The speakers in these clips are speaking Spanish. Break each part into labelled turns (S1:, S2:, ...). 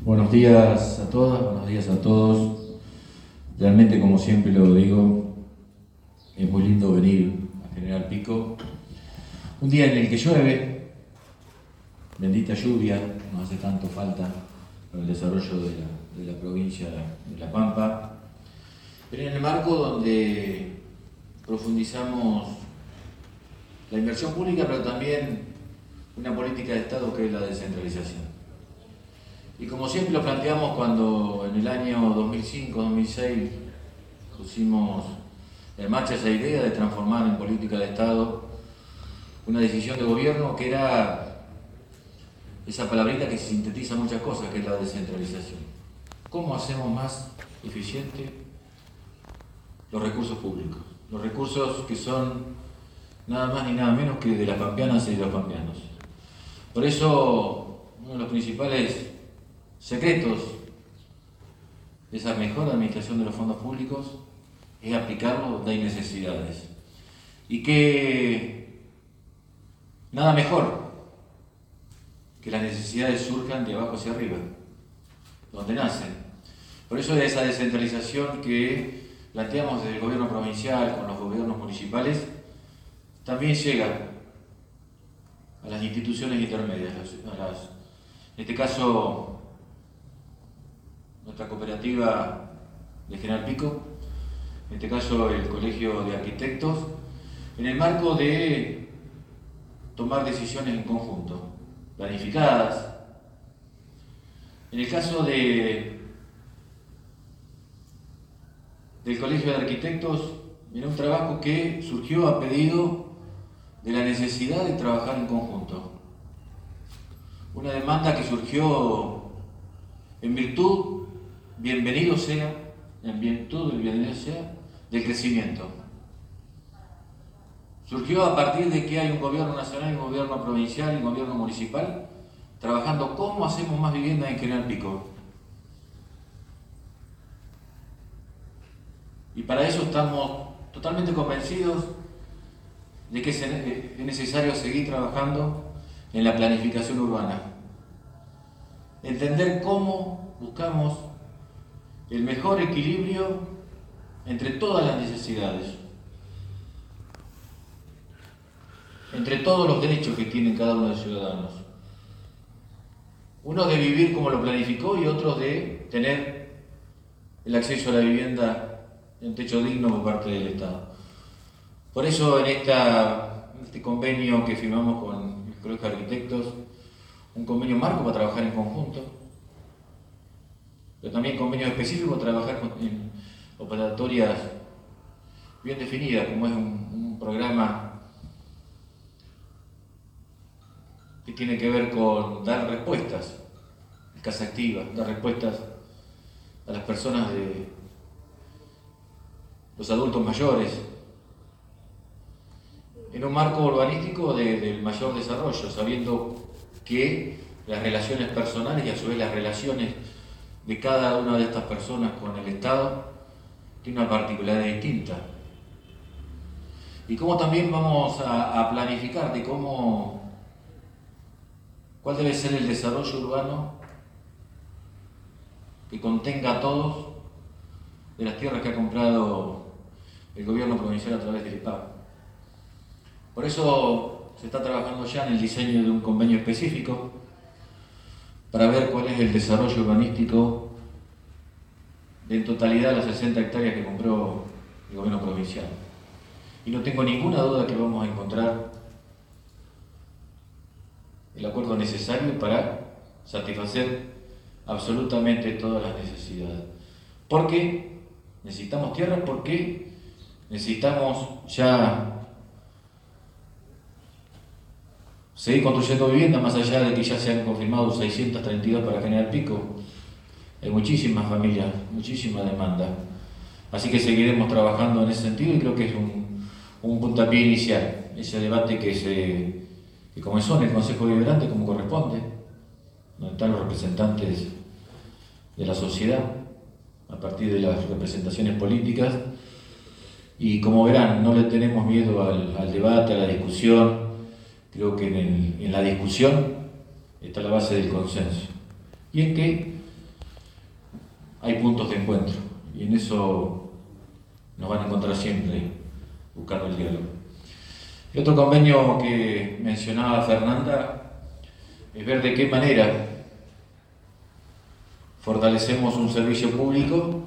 S1: Buenos días a todas, buenos días a todos. Realmente, como siempre lo digo, es muy lindo venir a General Pico. Un día en el que llueve, bendita lluvia, no hace tanto falta para el desarrollo de la, provincia de La Pampa, pero en el marco donde profundizamos la inversión pública, pero también una política de Estado que es la descentralización. Y como siempre lo planteamos cuando en el año 2005-2006 pusimos en marcha esa idea de transformar en política de Estado una decisión de gobierno que era esa palabrita que sintetiza muchas cosas, que es la descentralización. ¿Cómo hacemos más eficiente los recursos públicos? Los recursos que son nada más ni nada menos que de las pampeanas y de los pampeanos. Por eso, uno de los principales secretos de esa mejor administración de los fondos públicos es aplicarlo donde hay necesidades. Y que nada mejor que las necesidades surjan de abajo hacia arriba, donde nacen. Por eso esa descentralización que planteamos desde el gobierno provincial con los gobiernos municipales también llega a las instituciones intermedias, en este caso nuestra cooperativa de General Pico, en este caso el Colegio de Arquitectos, en el marco de tomar decisiones en conjunto, planificadas. En el caso de, del Colegio de Arquitectos, era un trabajo que surgió a pedido de la necesidad de trabajar en conjunto. Una demanda que surgió en virtud bienvenido sea, en virtud del bienvenido sea, del crecimiento. Surgió a partir de que hay un gobierno nacional, un gobierno provincial y un gobierno municipal trabajando cómo hacemos más viviendas en General Pico. Y para eso estamos totalmente convencidos de que es necesario seguir trabajando en la planificación urbana. Entender cómo buscamos el mejor equilibrio entre todas las necesidades, entre todos los derechos que tienen cada uno de los ciudadanos. Uno de vivir como lo planificó y otro de tener el acceso a la vivienda en techo digno por parte del Estado. Por eso en, este convenio que firmamos con el Colegio de Arquitectos, un convenio marco para trabajar en conjunto, pero también convenios específicos, trabajar en operatorias bien definidas, como es un, programa que tiene que ver con dar respuestas, casa activa, dar respuestas a las personas de los adultos mayores, en un marco urbanístico del mayor desarrollo, sabiendo que las relaciones personales y a su vez las relaciones de cada una de estas personas con el Estado tiene una particularidad distinta. Y cómo también vamos a, planificar de cómo, cuál debe ser el desarrollo urbano que contenga a todos de las tierras que ha comprado el gobierno provincial a través del IPAP. Por eso se está trabajando ya en el diseño de un convenio específico para ver cuál es el desarrollo urbanístico de en totalidad las 60 hectáreas que compró el gobierno provincial. Y no tengo ninguna duda que vamos a encontrar el acuerdo necesario para satisfacer absolutamente todas las necesidades. Porque necesitamos tierra, porque necesitamos ya seguir construyendo viviendas, más allá de que ya se han confirmado 632 para General Pico. Hay muchísimas familias, muchísima demanda. Así que seguiremos trabajando en ese sentido y creo que es un, un puntapié inicial, ese debate que, se, que comenzó en el Consejo Deliberante como corresponde, donde están los representantes de la sociedad, a partir de las representaciones políticas. Y como verán, no le tenemos miedo al debate, a la discusión, Creo que en, la discusión está la base del consenso. y en que hay puntos de encuentro. Y en eso nos van a encontrar siempre buscando el diálogo. Y otro convenio que mencionaba Fernanda es ver de qué manera fortalecemos un servicio público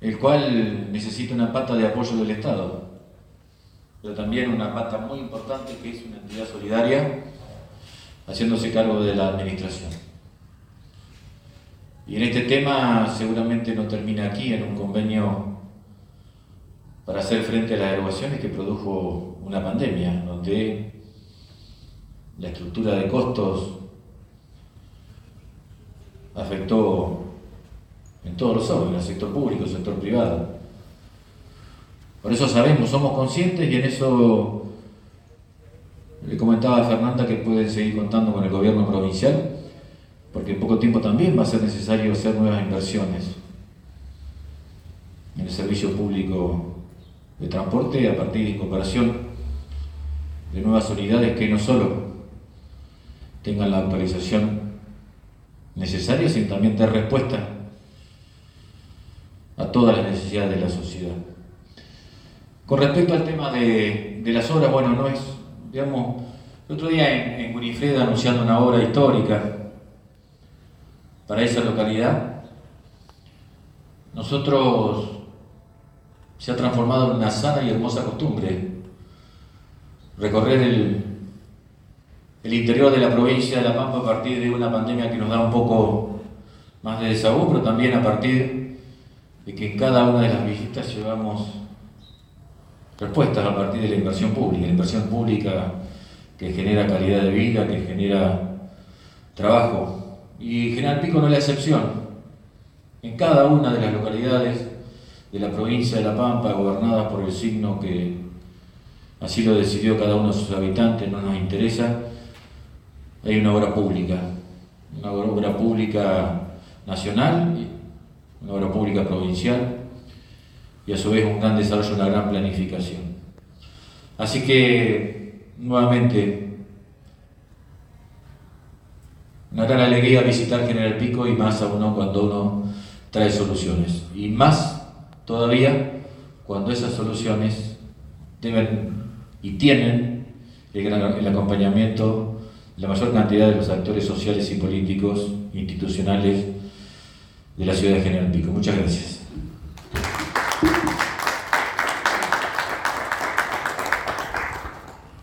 S1: el cual necesita una pata de apoyo del Estado, pero también una pata muy importante que es una entidad solidaria haciéndose cargo de la administración. Y en este tema seguramente no termina aquí en un convenio para hacer frente a las erogaciones que produjo una pandemia, donde la estructura de costos afectó en todos los órdenes, el sector público, el sector privado. Por eso sabemos, somos conscientes y en eso le comentaba a Fernanda que pueden seguir contando con el gobierno provincial, porque en poco tiempo también va a ser necesario hacer nuevas inversiones en el servicio público de transporte a partir de incorporación de nuevas unidades que no solo tengan la actualización necesaria, sino también dar respuesta a todas las necesidades de la sociedad. Con respecto al tema de, las obras, bueno, no es, digamos, el otro día en, en anunciando una obra histórica para esa localidad, nosotros se ha transformado en una sana y hermosa costumbre recorrer el, el interior de la provincia de La Pampa a partir de una pandemia que nos da un poco más de desahogo, pero también a partir de que en cada una de las visitas llevamos respuestas a partir de la inversión pública, la inversión pública que genera calidad de vida, que genera trabajo. Y General Pico no es la excepción. En cada una de las localidades de la provincia de La Pampa, gobernadas por el signo que así lo decidió cada uno de sus habitantes, no nos interesa, hay una obra pública, una obra pública nacional una obra pública provincial y a su vez un gran desarrollo, una gran planificación. Así que, nuevamente, una gran alegría visitar General Pico y más a uno cuando uno trae soluciones. Y más todavía cuando esas soluciones deben y tienen el, acompañamiento de la mayor cantidad de los actores sociales y políticos, institucionales, de la ciudad de General Pico. Muchas gracias.